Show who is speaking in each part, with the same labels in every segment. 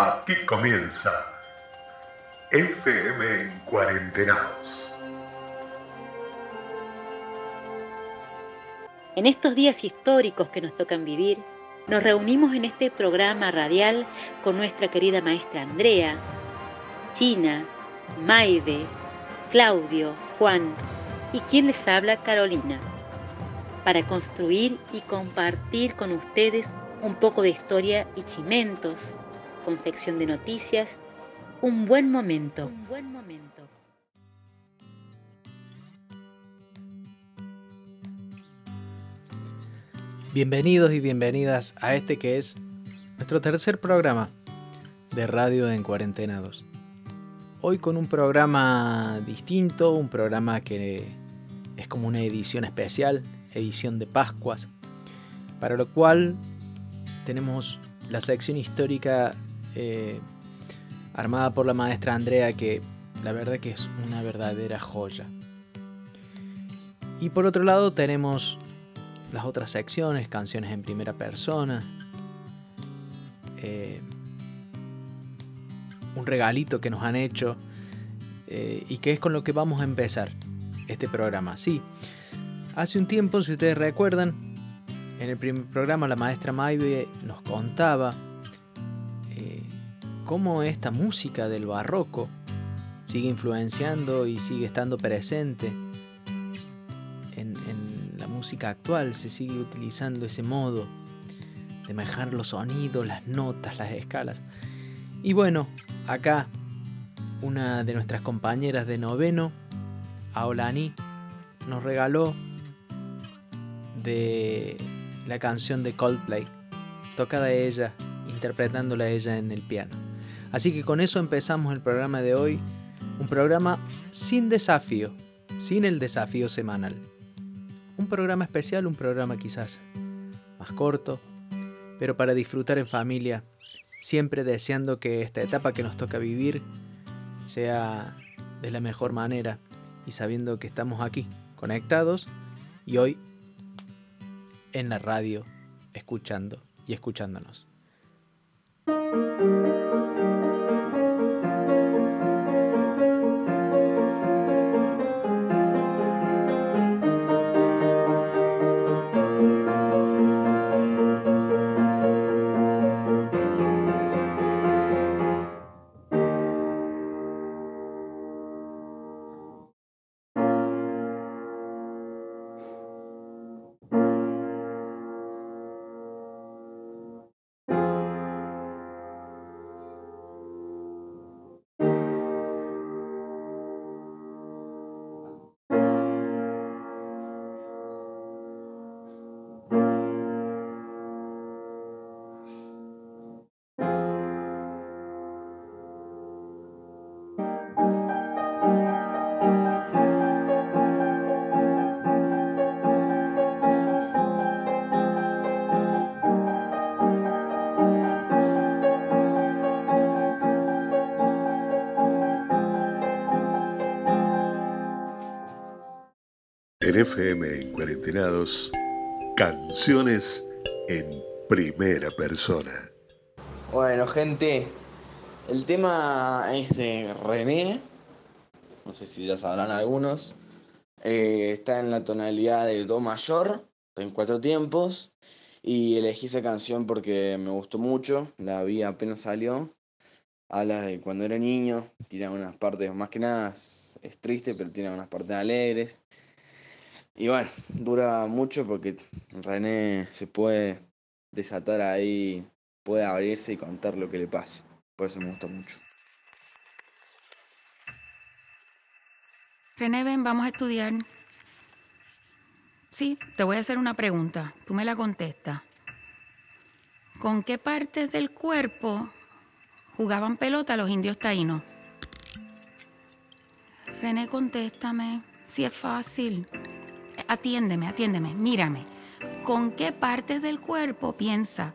Speaker 1: Aquí comienza FM en Cuarentenados.
Speaker 2: En estos días históricos que nos tocan vivir, nos reunimos en este programa radial con nuestra querida maestra Andrea, China, Maide, Claudio, Juan y quien les habla Carolina, para construir y compartir con ustedes un poco de historia y chimentos, con sección de noticias, un buen momento. Un buen momento.
Speaker 3: Bienvenidos y bienvenidas a este que es nuestro tercer programa de Radio en Cuarentena 2. Hoy con un programa distinto, un programa que es como una edición especial, edición de Pascuas, para lo cual tenemos la sección histórica eh, armada por la maestra Andrea, que la verdad que es una verdadera joya. Y por otro lado tenemos las otras secciones, canciones en primera persona, eh, un regalito que nos han hecho eh, y que es con lo que vamos a empezar este programa. Sí, hace un tiempo, si ustedes recuerdan, en el primer programa la maestra Maive nos contaba cómo esta música del barroco sigue influenciando y sigue estando presente en, en la música actual, se sigue utilizando ese modo de manejar los sonidos, las notas, las escalas. Y bueno, acá una de nuestras compañeras de noveno, Aolani, nos regaló de la canción de Coldplay, tocada ella, interpretándola ella en el piano. Así que con eso empezamos el programa de hoy, un programa sin desafío, sin el desafío semanal. Un programa especial, un programa quizás más corto, pero para disfrutar en familia siempre deseando que esta etapa que nos toca vivir sea de la mejor manera y sabiendo que estamos aquí, conectados y hoy en la radio, escuchando y escuchándonos.
Speaker 1: En FM en Cuarentenados, canciones en primera persona.
Speaker 4: Bueno, gente, el tema es de René. No sé si ya sabrán algunos. Eh, está en la tonalidad de Do mayor, en cuatro tiempos. Y elegí esa canción porque me gustó mucho. La vi apenas salió. Habla de cuando era niño. Tiene unas partes, más que nada es triste, pero tiene unas partes alegres. Y bueno, dura mucho porque René se puede desatar ahí, puede abrirse y contar lo que le pasa. Por eso me gusta mucho.
Speaker 5: René, ven, vamos a estudiar. Sí, te voy a hacer una pregunta. Tú me la contestas. ¿Con qué partes del cuerpo jugaban pelota los indios taínos? René, contéstame. Si es fácil. Atiéndeme, atiéndeme, mírame. ¿Con qué partes del cuerpo piensa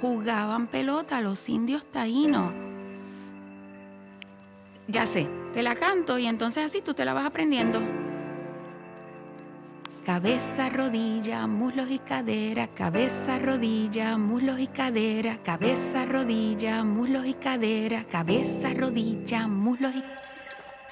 Speaker 5: jugaban pelota los indios taínos? Ya sé, te la canto y entonces así tú te la vas aprendiendo. cabeza, rodilla, muslos y cadera, cabeza, rodilla, muslos y cadera, cabeza, rodilla, muslos y cadera, cabeza, rodilla, muslos y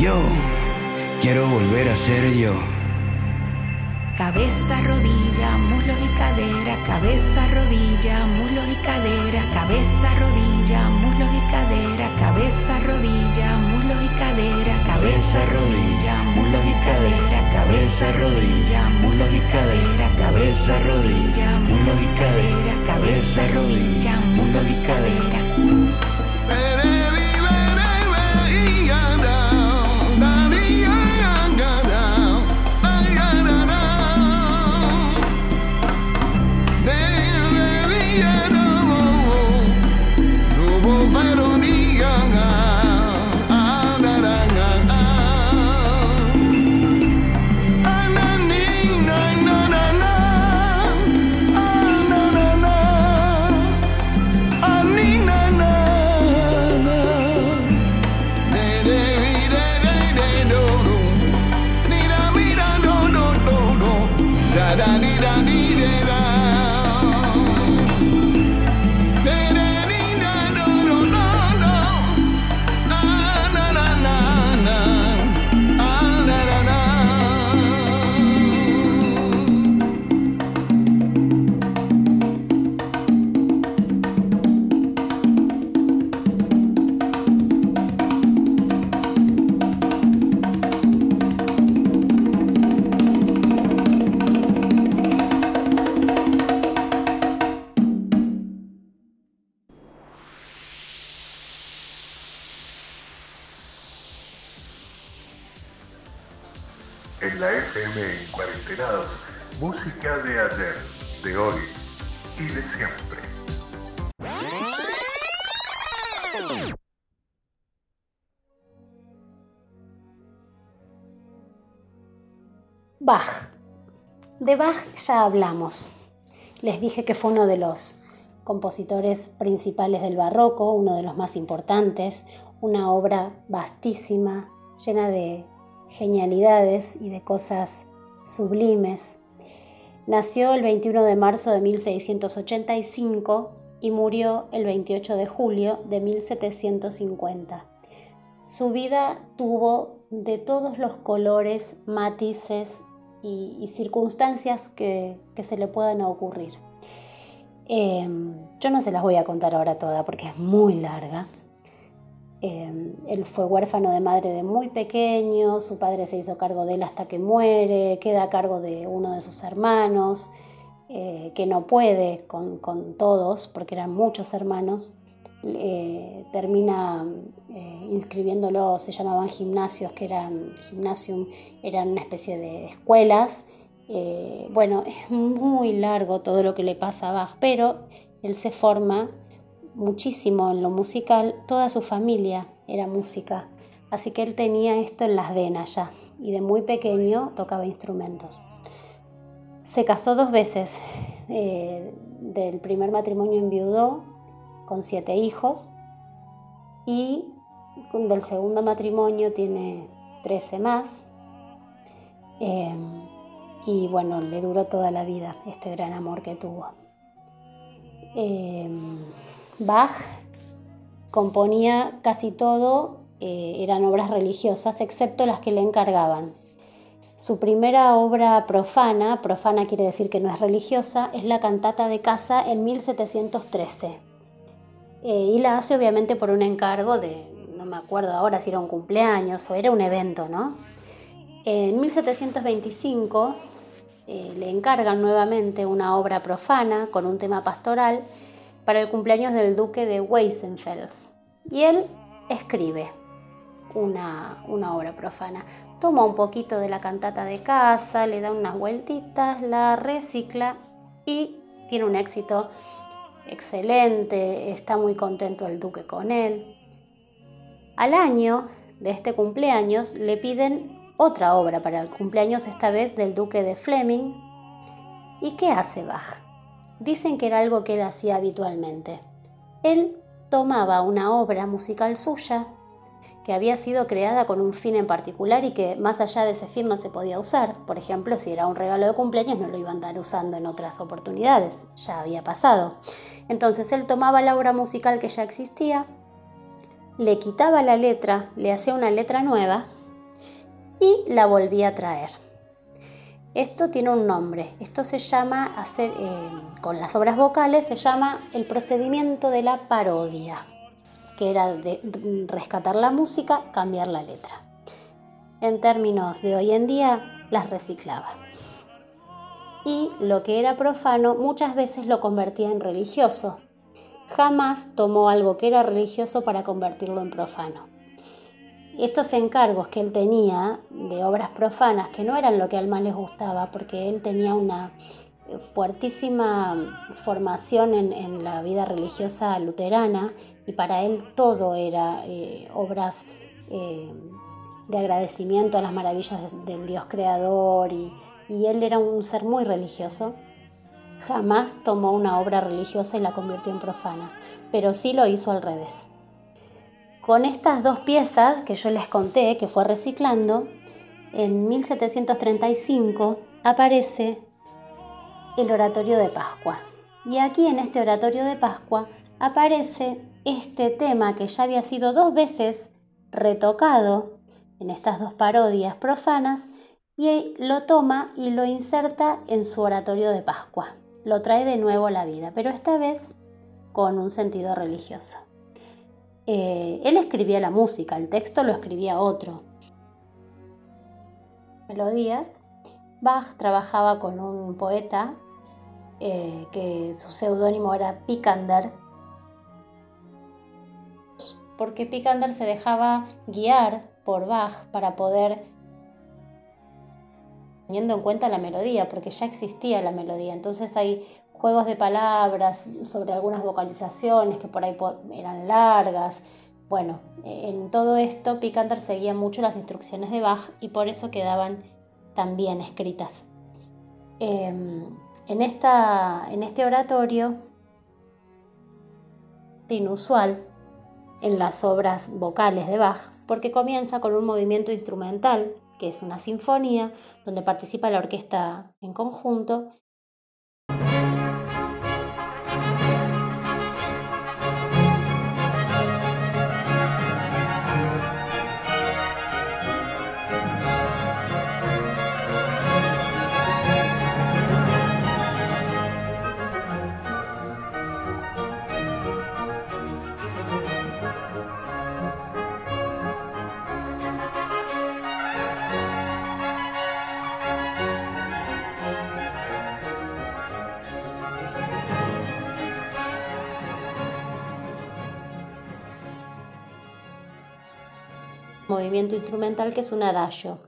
Speaker 6: Yo quiero volver a ser yo.
Speaker 5: Cabeza, rodilla, muslos y cadera, cabeza, rodilla, muslos y cadera, cabeza, rodilla, muslos y cadera, cabeza, rodilla, muslos y cadera, cabeza, rodilla, muslos y cadera, cabeza, rodilla, muslos y cadera, cabeza, rodilla, muslos y cadera, cabeza, rodilla, muslos y cadera.
Speaker 1: En la FM en música de ayer, de hoy y de siempre.
Speaker 7: Bach. De Bach ya hablamos. Les dije que fue uno de los compositores principales del barroco, uno de los más importantes, una obra vastísima, llena de genialidades y de cosas sublimes. Nació el 21 de marzo de 1685 y murió el 28 de julio de 1750. Su vida tuvo de todos los colores, matices y, circunstancias que, se le puedan ocurrir. Eh, yo no se las voy a contar ahora toda porque es muy larga. Eh, él fue huérfano de madre de muy pequeño, su padre se hizo cargo de él hasta que muere, queda a cargo de uno de sus hermanos, eh, que no puede con, todos, porque eran muchos hermanos, eh, termina inscribiéndolo, se llamaban gimnasios, que eran gimnasium, eran una especie de escuelas. bueno, es muy largo todo lo que le pasa a Bach, pero él se forma muchísimo en lo musical, toda su familia era música, así que él tenía esto en las venas ya y de muy pequeño tocaba instrumentos. Se casó dos veces, eh, del primer matrimonio enviudó con siete hijos y del segundo matrimonio tiene trece más. Eh, y bueno, le duró toda la vida este gran amor que tuvo. Eh, Bach componía casi todo, eh, eran obras religiosas, excepto las que le encargaban. Su primera obra profana, profana quiere decir que no es religiosa, es la cantata de casa en 1713. Eh, y la hace obviamente por un encargo de, no me acuerdo ahora si era un cumpleaños o era un evento, ¿no? En 1725 eh, le encargan nuevamente una obra profana con un tema pastoral para el cumpleaños del duque de Weissenfels. Y él escribe una, una, obra profana. Toma un poquito de la cantata de casa, le da unas vueltitas, la recicla y tiene un éxito excelente, está muy contento el duque con él. Al año de este cumpleaños le piden otra obra para el cumpleaños, esta vez del duque de Fleming. ¿Y qué hace Bach? Dicen que era algo que él hacía habitualmente. Él tomaba una obra musical suya que había sido creada con un fin en particular y que más allá de ese fin no se podía usar. Por ejemplo, si era un regalo de cumpleaños no lo iban a andar usando en otras oportunidades, ya había pasado. Entonces él tomaba la obra musical que ya existía, le quitaba la letra, le hacía una letra nueva y la volvía a traer. Esto tiene un nombre, esto se llama, eh, con las obras vocales, se llama el procedimiento de la parodia que era rescatar la música, cambiar la letra. En términos de hoy en día, las reciclaba. Y lo que era profano muchas veces lo convertía en religioso. Jamás tomó algo que era religioso para convertirlo en profano. Estos encargos que él tenía de obras profanas, que no eran lo que al más les gustaba, porque él tenía una fuertísima formación en, la vida religiosa luterana y para él todo era eh, obras eh, de agradecimiento a las maravillas del Dios creador y, y él era un ser muy religioso. Jamás tomó una obra religiosa y la convirtió en profana, pero sí lo hizo al revés. Con estas dos piezas que yo les conté, que fue reciclando, en 1735 aparece el oratorio de Pascua. Y aquí en este oratorio de Pascua aparece este tema que ya había sido dos veces retocado en estas dos parodias profanas y lo toma y lo inserta en su oratorio de Pascua. Lo trae de nuevo a la vida, pero esta vez con un sentido religioso. Eh, él escribía la música, el texto lo escribía otro. Melodías. Bach trabajaba con un poeta eh, que su seudónimo era Picander, porque Picander se dejaba guiar por Bach para poder, teniendo en cuenta la melodía, porque ya existía la melodía, entonces hay juegos de palabras sobre algunas vocalizaciones que por ahí eran largas. Bueno, en todo esto Picander seguía mucho las instrucciones de Bach y por eso quedaban también escritas. Em, en, esta, en este oratorio, inusual en las obras vocales de Bach, porque comienza con un movimiento instrumental, que es una sinfonía, donde participa la orquesta en conjunto, instrumental que es un adagio.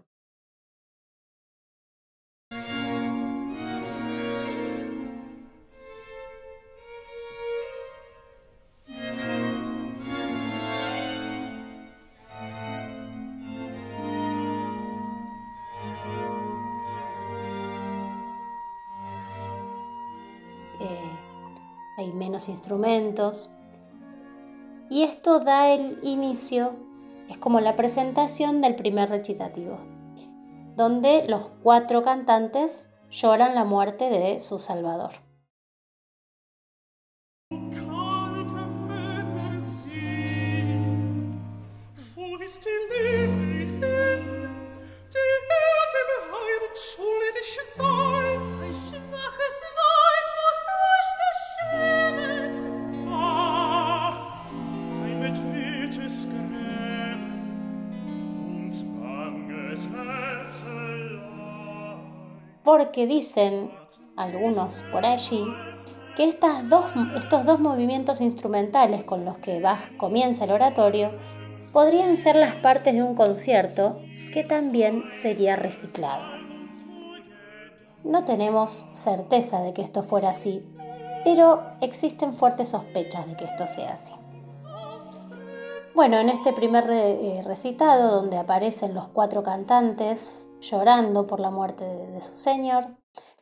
Speaker 7: Eh, hay menos instrumentos y esto da el inicio es como la presentación del primer recitativo, donde los cuatro cantantes lloran la muerte de su Salvador. Porque dicen algunos por allí que estas dos, estos dos movimientos instrumentales con los que Bach comienza el oratorio podrían ser las partes de un concierto que también sería reciclado. No tenemos certeza de que esto fuera así, pero existen fuertes sospechas de que esto sea así. Bueno, en este primer eh, recitado, donde aparecen los cuatro cantantes, llorando por la muerte de, su señor,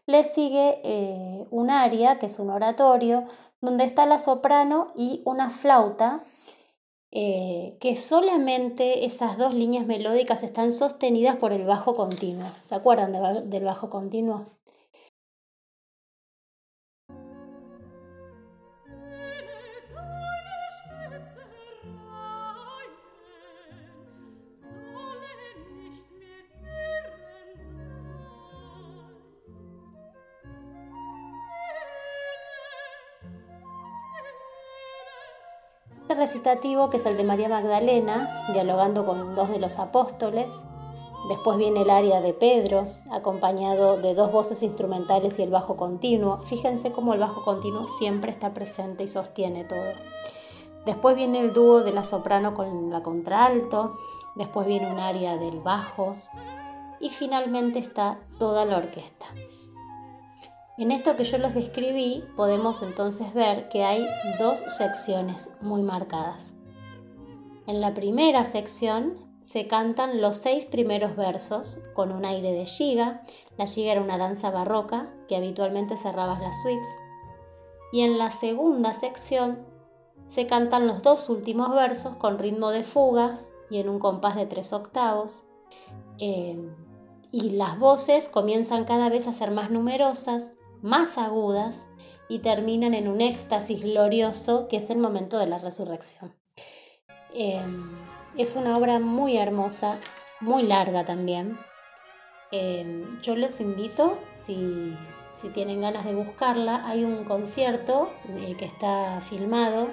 Speaker 7: Le sigue eh, un aria, que es un oratorio, donde está la soprano y una flauta, eh, que solamente esas dos líneas melódicas están sostenidas por el bajo continuo. ¿Se acuerdan del bajo continuo? Recitativo, que es el de María Magdalena, dialogando con dos de los apóstoles. Después viene el aria de Pedro, acompañado de dos voces instrumentales y el bajo continuo. Fíjense cómo el bajo continuo siempre está presente y sostiene todo. Después viene el dúo de la soprano con la contralto. Después viene un aria del bajo. Y finalmente está toda la orquesta. En esto que yo les describí podemos entonces ver que hay dos secciones muy marcadas. En la primera sección se cantan los seis primeros versos con un aire de giga. La giga era una danza barroca que habitualmente cerraba las suites. Y en la segunda sección se cantan los dos últimos versos con ritmo de fuga y en un compás de tres octavos. Eh, y las voces comienzan cada vez a ser más numerosas más agudas y terminan en un éxtasis glorioso que es el momento de la resurrección. Em, es una obra muy hermosa, muy larga también. Em, yo los invito, si, tienen ganas de buscarla, hay un concierto eh, que está filmado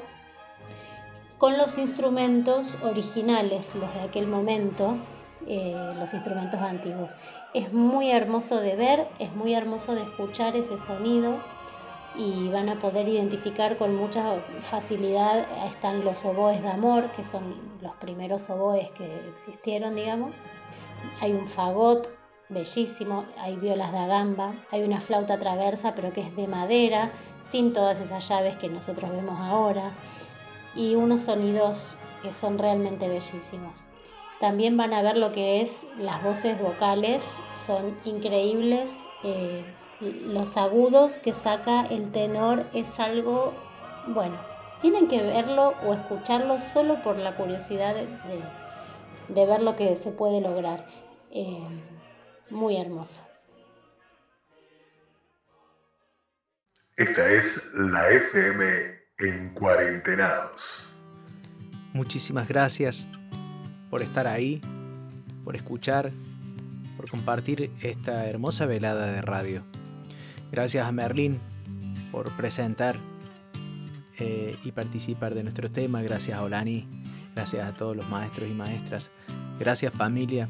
Speaker 7: con los instrumentos originales, los de aquel momento, eh, los instrumentos antiguos. Es muy hermoso de ver, es muy hermoso de escuchar ese sonido y van a poder identificar con mucha facilidad, están los oboes de amor, que son los primeros oboes que existieron, digamos. Hay un fagot bellísimo, hay violas de gamba, hay una flauta traversa, pero que es de madera, sin todas esas llaves que nosotros vemos ahora, y unos sonidos que son realmente bellísimos. También van a ver lo que es las voces vocales, son increíbles. Eh, los agudos que saca el tenor es algo, bueno, tienen que verlo o escucharlo solo por la curiosidad de, ver lo que se puede lograr. Eh, muy hermoso.
Speaker 1: Esta es la FM en Cuarentenados.
Speaker 3: Muchísimas gracias por estar ahí, por escuchar, por compartir esta hermosa velada de radio. Gracias a Merlín por presentar eh, y participar de nuestro tema. Gracias a Olani, gracias a todos los maestros y maestras. Gracias familia.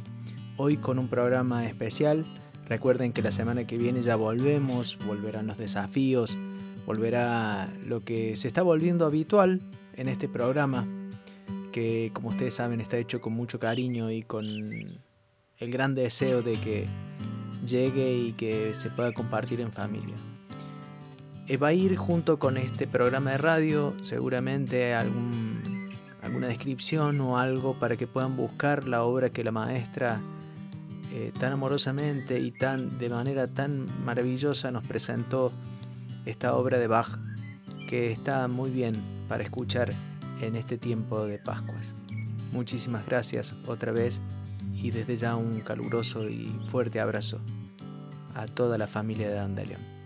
Speaker 3: Hoy con un programa especial. Recuerden que la semana que viene ya volvemos, volverán los desafíos, volverá lo que se está volviendo habitual en este programa, que como ustedes saben está hecho con mucho cariño y con el gran deseo de que llegue y que se pueda compartir en familia. Eh, va a ir junto con este programa de radio seguramente algún, alguna descripción o algo para que puedan buscar la obra que la maestra eh, tan amorosamente y tan de manera tan maravillosa nos presentó esta obra de Bach que está muy bien para escuchar en este tiempo de Pascuas. Muchísimas gracias otra vez y desde ya un caluroso y fuerte abrazo a toda la familia de Andaleón.